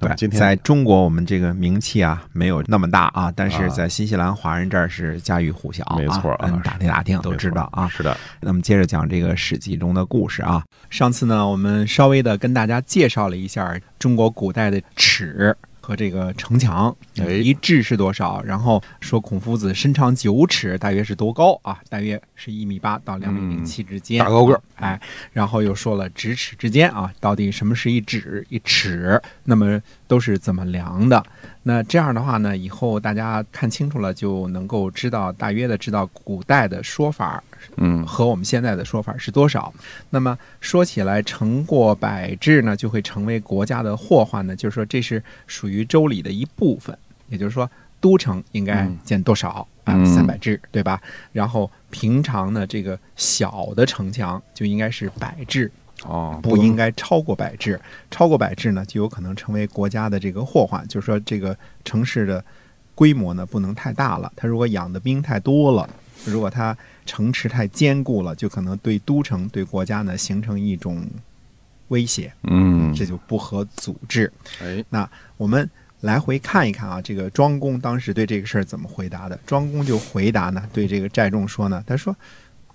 对，今天在中国我们这个名气啊没有那么大啊，但是在新西兰华人这儿是家喻户晓啊，没错啊嗯，打听打听都知道啊。是的，那么接着讲这个《史记》中的故事啊。上次呢，我们稍微的跟大家介绍了一下中国古代的尺和这个城墙，哎一致是多少？然后说孔夫子身长九尺，大约是多高啊？大约是一米八到两米零七之间，大高个儿哎，然后又说了咫尺之间啊，到底什么是一指一尺？那么都是怎么量的？那这样的话呢，以后大家看清楚了，就能够知道大约的知道古代的说法嗯，和我们现在的说法是多少。那么说起来，成过百制呢，就会成为国家的祸患呢，就是说这是属于周礼的一部分，也就是说。都城应该嗯建多少啊？嗯三百制，对吧？然后平常呢，这个小的城墙就应该是百制，哦，不应该超过百制，超过百制呢，就有可能成为国家的这个祸患。就是说，这个城市的规模呢不能太大了，他如果养的兵太多了，如果它城池太坚固了，就可能对都城、对国家呢形成一种威胁，嗯，这就不合组织。哎，我们来回看一看啊，这个庄公当时对这个事儿怎么回答的？庄公就回答呢，对这个寨众说呢，他说：“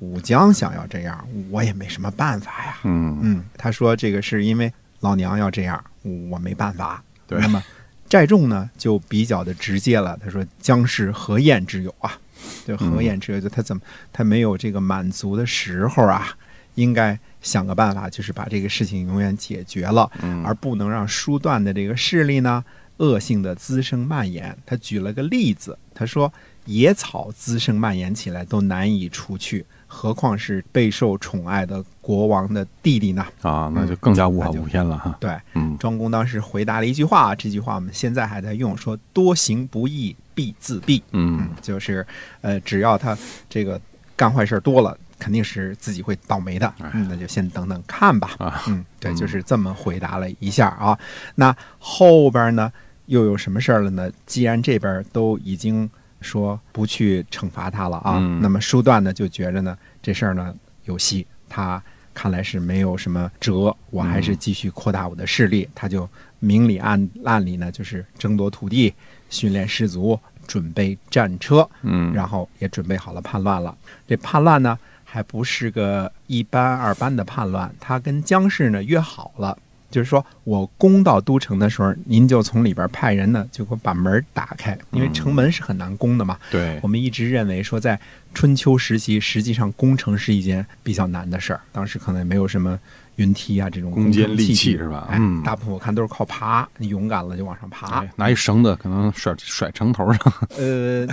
武将想要这样，我也没什么办法呀。”嗯，嗯，他说这个是因为老娘要这样，我没办法。对那么寨众呢就比较的直接了，他说将是何晏之有啊？就何晏之有，就他怎么他没有这个满足的时候啊？应该想个办法，就是把这个事情永远解决了，嗯而不能让书断的这个势力呢恶性的滋生蔓延。他举了个例子，他说野草滋生蔓延起来都难以除去，何况是备受宠爱的国王的弟弟呢？啊，那就更加无法无天了哈。对，嗯，庄公当时回答了一句话，这句话我们现在还在用，说多行不义必自毙。嗯，就是呃，只要他这个干坏事多了，肯定是自己会倒霉的。那就先等等看吧。啊，嗯，对，嗯就是这么回答了一下啊。那后边呢又有什么事儿了呢？既然这边都已经说不去惩罚他了啊，嗯那么书段呢就觉着呢这事儿呢有戏，他看来是没有什么辙，我还是继续扩大我的势力。他就明里暗暗里呢就是争夺土地、训练士卒、准备战车，嗯，然后也准备好了叛乱了。这叛乱呢，还不是个一般二般的叛乱，他跟姜氏呢约好了，就是说我攻到都城的时候，您就从里边派人呢，就给我把门打开，因为城门是很难攻的嘛。对我，们一直认为说，在春秋时期，实际上攻城是一件比较难的事儿，当时可能也没有什么云梯啊这种攻坚利器是吧哎，嗯大部分我看都是靠爬，你勇敢了就往上爬。哎拿一绳子可能甩甩城头上。呃，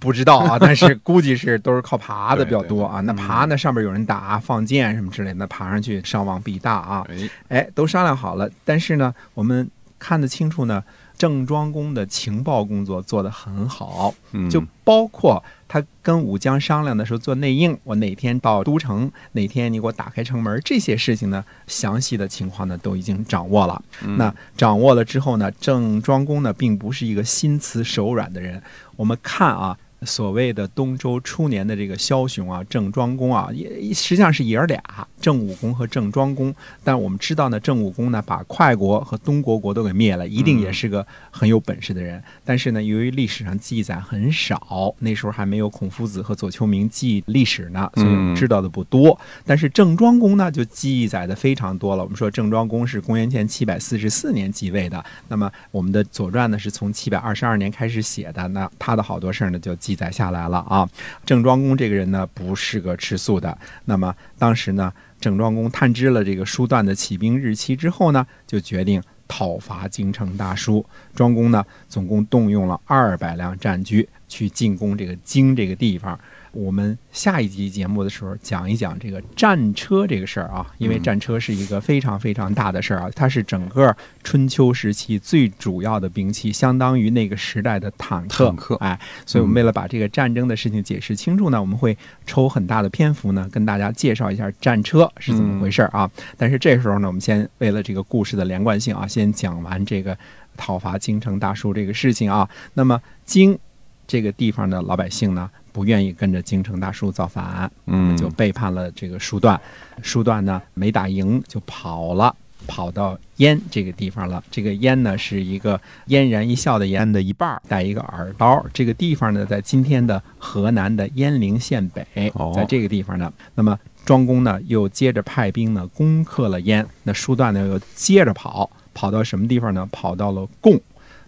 不知道啊，但是估计是都是靠爬的比较对对多啊。那嗯爬呢，上面有人打、放箭什么之类的，那爬上去伤亡必大啊。哎，哎，都商量好了，但是呢，我们看得清楚呢，郑庄公的情报工作做得很好，嗯，就包括他跟武将商量的时候做内应，我哪天到都城，哪天你给我打开城门，这些事情呢，详细的情况呢都已经掌握了。嗯那掌握了之后呢，郑庄公呢并不是一个心慈手软的人。我们看啊，所谓的东周初年的这个枭雄啊，郑庄公啊，也实际上是爷儿俩，郑武公和郑庄公。但我们知道呢，郑武公呢把快国和东国国都给灭了，一定也是个很有本事的人。但是呢，由于历史上记载很少，那时候还没有孔夫子和左丘明记历史呢，所以我们知道的不多。但是郑庄公呢，就记载的非常多了。我们说郑庄公是公元前七百四十四年继位的，那么我们的《左传》呢是从七百二十二年开始写的，那他的好多事儿呢就记记载下来了啊。郑庄公这个人呢不是个吃素的，那么当时呢，郑庄公探知了这个书段的起兵日期之后呢，就决定讨伐京城大叔。庄公呢，总共动用了二百辆战车去进攻这个京这个地方。我们下一集节目的时候讲一讲这个战车这个事儿啊，因为战车是一个非常非常大的事儿啊，它是整个春秋时期最主要的兵器，相当于那个时代的坦克。坦克哎，所以我们为了把这个战争的事情解释清楚呢，我们会抽很大的篇幅呢，跟大家介绍一下战车是怎么回事儿啊。但是这时候呢，我们先为了这个故事的连贯性啊，先讲完这个讨伐京城大叔这个事情啊。那么京这个地方的老百姓呢，不愿意跟着京城大叔造反，嗯，就背叛了这个叔段。叔段呢没打赢就跑了，跑到燕这个地方了。这个燕呢是一个嫣然一笑的嫣的一半，带一个耳刀。这个地方呢在今天的河南的鄢陵县北哦，在这个地方呢。那么庄公呢又接着派兵呢攻克了燕，那叔段呢又接着跑，跑到什么地方呢？跑到了贡。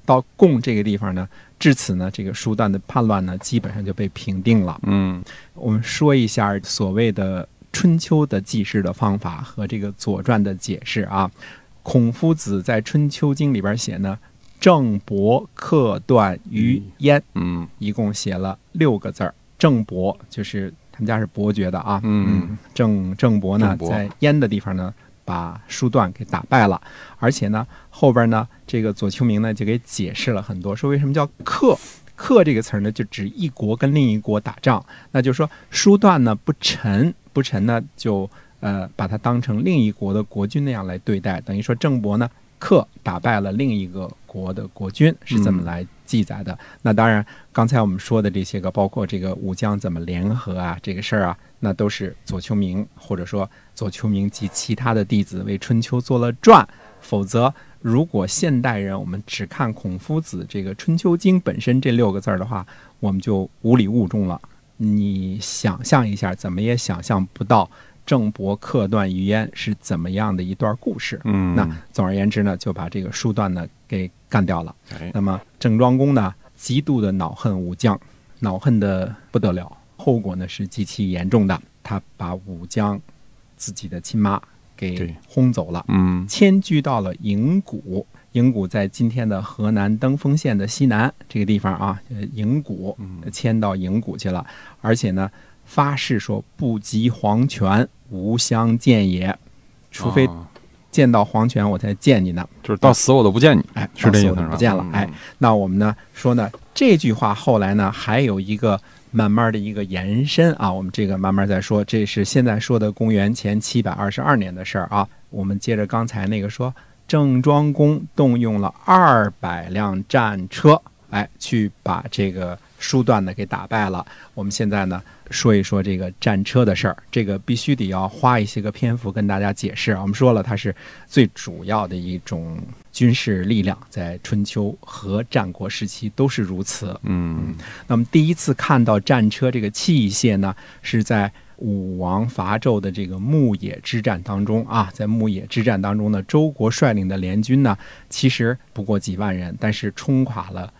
到贡这个地方呢，至此呢，这个叔段的叛乱呢，基本上就被平定了。嗯我们说一下所谓的春秋的记事的方法和这个《左传》的解释啊。孔夫子在《春秋经》里边写呢，郑伯克段于鄢，嗯一共写了六个字儿。郑伯就是他们家是伯爵的啊，嗯，郑郑伯呢，伯在鄢的地方呢，把叔段给打败了，而且呢，后边呢，这个左丘明呢就给解释了很多，说为什么叫克。克这个词儿呢，就指一国跟另一国打仗，那就是说叔段呢不臣，不臣呢就呃把它当成另一国的国君那样来对待，等于说郑伯呢克打败了另一个国的国君，是这么来记载的。那当然，刚才我们说的这些个，包括这个武将怎么联合啊，这个事儿啊，那都是左丘明或者说左丘明及其他的弟子为春秋做了传。否则，如果现代人我们只看孔夫子这个《春秋经》本身这六个字儿的话，我们就无礼误众了。你想象一下，怎么也想象不到郑伯克段于鄢是怎么样的一段故事。嗯，那总而言之呢，就把这个叔段呢给干掉了。哎，那么郑庄公呢，极度的恼恨武将，恼恨的不得了，后果呢是极其严重的。他把武将自己的亲妈给轰走了，嗯迁居到了营谷。营谷在今天的河南登封县的西南这个地方啊，呃，营谷嗯迁到营谷去了，而且呢，发誓说不及黄泉，无相见也，除非啊见到黄泉，我才见你呢。就是到死我都不见你，哎，是这意思？不见了。嗯哎，，那我们呢说呢，这句话后来呢还有一个慢慢的一个延伸啊，我们这个慢慢再说。这是现在说的公元前七百二十二年的事儿啊。我们接着刚才那个说，郑庄公动用了二百辆战车，哎，去把这个叔段呢给打败了。我们现在呢说一说这个战车的事儿，这个必须得要花一些个篇幅跟大家解释啊。我们说了，它是最主要的一种军事力量，在春秋和战国时期都是如此。嗯那么第一次看到战车这个器械呢，是在武王伐纣的这个牧野之战当中啊，在牧野之战当中呢，周国率领的联军呢，其实不过几万人，但是冲垮了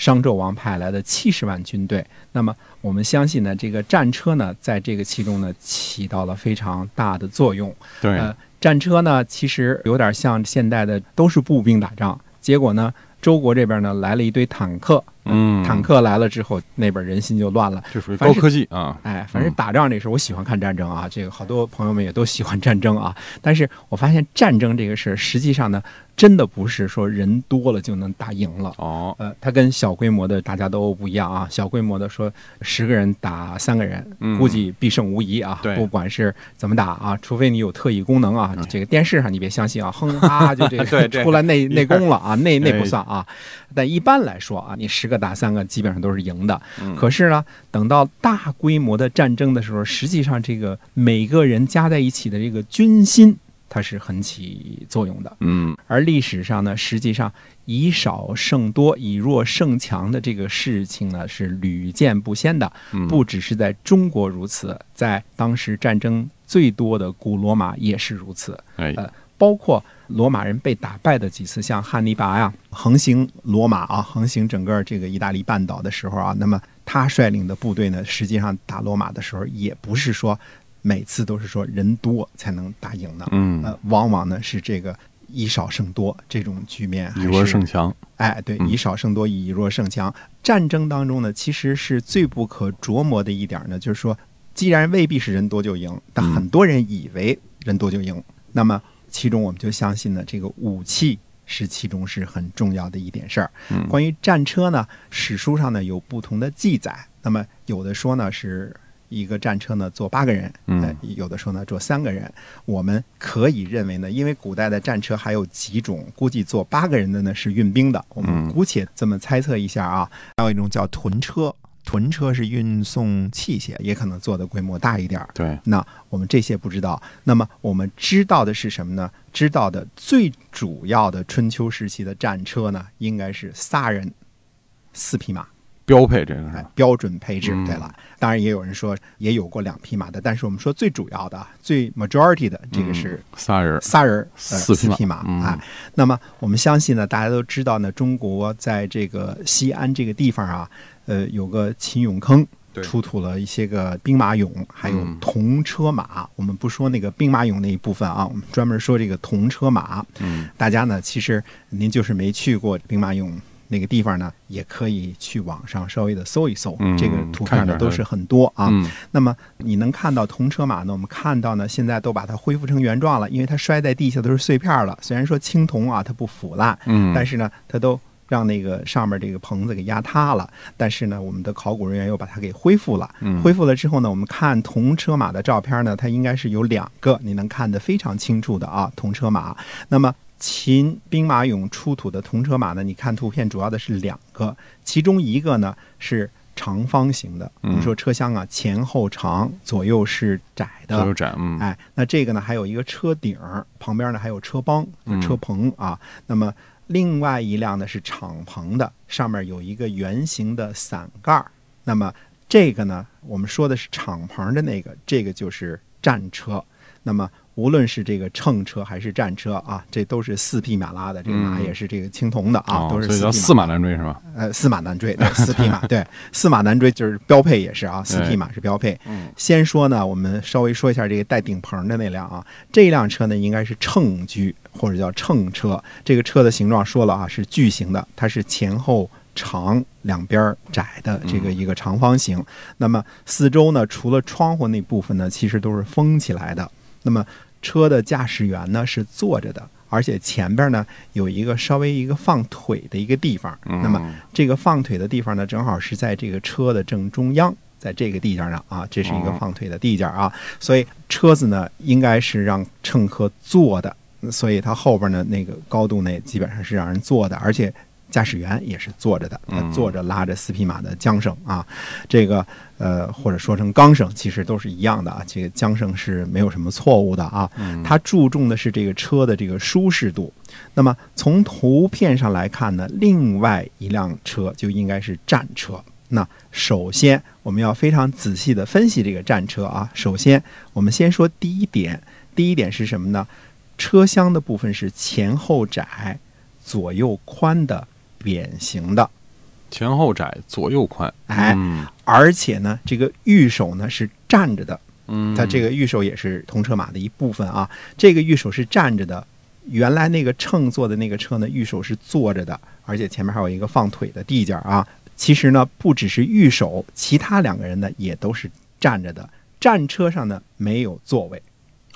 商纣王派来的七十万军队。那么我们相信呢，这个战车呢，在这个其中呢，起到了非常大的作用。对，呃，战车呢，其实有点像现代的，都是步兵打仗。结果呢，周国这边呢来了一堆坦克，嗯，坦克来了之后，那边人心就乱了。这属于高科技啊，哎，反正打仗这事儿，我喜欢看战争啊。这个好多朋友们也都喜欢战争啊。但是我发现战争这个事儿，实际上呢，真的不是说人多了就能打赢了。哦，呃，它跟小规模的大家都不一样啊。小规模的说十个人打三个人，嗯估计必胜无疑啊。对不管是怎么打啊，除非你有特异功能啊。嗯这个电视上你别相信啊，哼哈就这个出来内内功了啊，那那不哎算啊。但一般来说啊，你十个打三个基本上都是赢的。嗯可是呢，等到大规模的战争的时候，实际上这个每个人加在一起的这个军心，它是很起作用的。嗯而历史上呢，实际上以少胜多、以弱胜强的这个事情呢，是屡见不鲜的。嗯，不只是在中国如此，在当时战争最多的古罗马也是如此。哎，呃包括罗马人被打败的几次，像汉尼拔呀，横行罗马啊，横行整个这个意大利半岛的时候啊，那么他率领的部队呢，实际上打罗马的时候，也不是说每次都是说人多才能打赢的，嗯呃，往往呢是这个以少胜多这种局面以弱胜强。哎，对，嗯以少胜多，以弱胜强。战争当中呢，其实是最不可琢磨的一点呢，就是说，既然未必是人多就赢，但嗯很多人以为人多就赢，那么其中我们就相信呢，这个武器是其中是很重要的一点事儿。嗯关于战车呢，史书上呢有不同的记载，那么有的说呢是。一个战车呢坐八个人，嗯呃，有的说呢坐三个人。我们可以认为呢，因为古代的战车还有几种，估计坐八个人的呢是运兵的。我们嗯姑且这么猜测一下啊。还有一种叫屯车，屯车是运送器械，也可能做的规模大一点儿。对，那我们这些不知道，那么我们知道的是什么呢？知道的最主要的春秋时期的战车呢，应该是仨人，四匹马，标配这个是？，哎标准配置嗯。对了，当然也有人说也有过两匹马的，但是我们说最主要的、最 majority 的这个是嗯仨人，仨人四匹马匹马，嗯哎，那么我们相信呢，大家都知道呢，中国在这个西安这个地方啊，呃，有个秦俑坑。出土了一些个兵马俑，还有嗯铜车马。我们不说那个兵马俑那一部分啊，我们专门说这个铜车马。嗯，大家呢，其实您就是没去过兵马俑那个地方呢，也可以去网上稍微的搜一搜，嗯这个图片呢都是很多啊。嗯那么你能看到铜车马呢？我们看到呢，现在都把它恢复成原状了，因为它摔在地下都是碎片了。虽然说青铜啊它不腐烂，嗯，但是呢，它都让那个上面这个棚子给压塌了。但是呢，我们的考古人员又把它给恢复了。嗯恢复了之后呢，我们看铜车马的照片呢，它应该是有两个，你能看得非常清楚的啊，铜车马。那么秦兵马俑出土的铜车马呢，你看图片主要的是两个，其中一个呢是长方形的。我们说车厢啊，前后长，左右是窄的。左右窄，嗯，哎，那这个呢，还有一个车顶儿，旁边呢还有车帮、嗯车棚啊。那么另外一辆呢是敞篷的，上面有一个圆形的伞盖儿。那么这个呢，我们说的是敞篷的那个，这个就是战车。那么无论是这个乘车还是战车啊，这都是四匹马拉的，这个马嗯也是这个青铜的啊，哦都是所以叫四匹马。四马难追是吧？呃，四马难追，对，四匹马，对，四马难追就是标配也是啊，四匹马是标配。嗯先说呢，我们稍微说一下这个带顶棚的那辆啊，这辆车呢应该是乘居或者叫乘车。这个车的形状说了啊，是巨型的，它是前后长、两边窄的这个一个长方形。那么四周呢，除了窗户那部分呢，其实都是封起来的。那么车的驾驶员呢是坐着的，而且前边呢有一个稍微一个放腿的一个地方。嗯那么这个放腿的地方呢，正好是在这个车的正中央，在这个地界上啊，这是一个哦放腿的地界啊，所以车子呢应该是让乘客坐的，所以它后边呢那个高度呢基本上是让人坐的，而且驾驶员也是坐着的，他嗯坐着拉着四匹马的缰绳啊，这个呃或者说成钢绳，其实都是一样的啊，这个缰绳是没有什么错误的啊，嗯它注重的是这个车的这个舒适度。那么从图片上来看呢，另外一辆车就应该是战车。那首先我们要非常仔细的分析这个战车啊。首先，我们先说第一点，第一点是什么呢？车厢的部分是前后窄、左右宽的扁形的，前后窄，左右宽，哎嗯。而且呢，这个御手呢是站着的，嗯，它这个御手也是铜车马的一部分啊。这个御手是站着的，原来那个乘坐的那个车呢，御手是坐着的，而且前面还有一个放腿的地界啊。其实呢，不只是御手，其他两个人呢也都是站着的。战车上呢没有座位，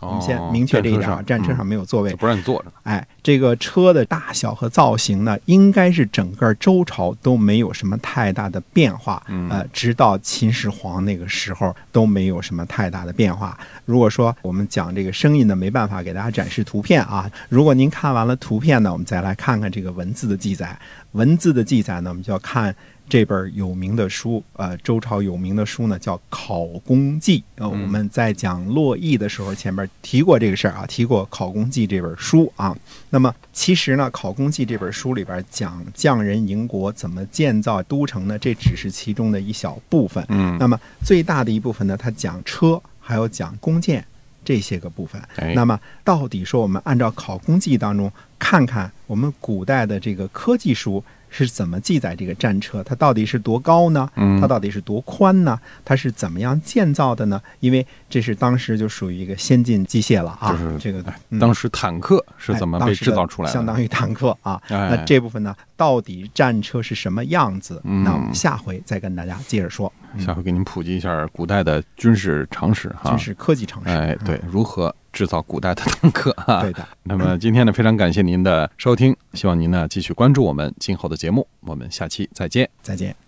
我们先哦明确这一点啊，战战车上嗯没有座位。不让你坐着，哎，这个车的大小和造型呢，应该是整个周朝都没有什么太大的变化。嗯呃，直到秦始皇那个时候都没有什么太大的变化。如果说我们讲这个声音呢，没办法给大家展示图片啊。如果您看完了图片呢，我们再来看看这个文字的记载。文字的记载呢，我们就要看这本有名的书，呃，周朝有名的书呢叫《考工记》。呃，我们在讲洛邑的时候，前面提过这个事儿啊，提过《考工记》这本书啊。那么其实呢，《考工记》这本书里边讲匠人营国怎么建造都城呢，这只是其中的一小部分。嗯那么最大的一部分呢，它讲车，还有讲弓箭这些个部分。哎那么到底说我们按照《考工记》当中看看我们古代的这个科技书是怎么记载这个战车？它到底是多高呢？嗯它到底是多宽呢？它是怎么样建造的呢？因为这是当时就属于一个先进机械了啊，就是这个、嗯当时坦克是哎怎么被制造出来的？相当于坦克啊。哎那这部分呢，到底战车是什么样子？嗯那我们下回再跟大家接着说。下回给您普及一下古代的军事常识哈。军事科技常识。哎，对，如何制造古代的坦克哈？对的。那么今天呢，非常感谢您的收听，希望您呢继续关注我们今后的节目，我们下期再见。再见。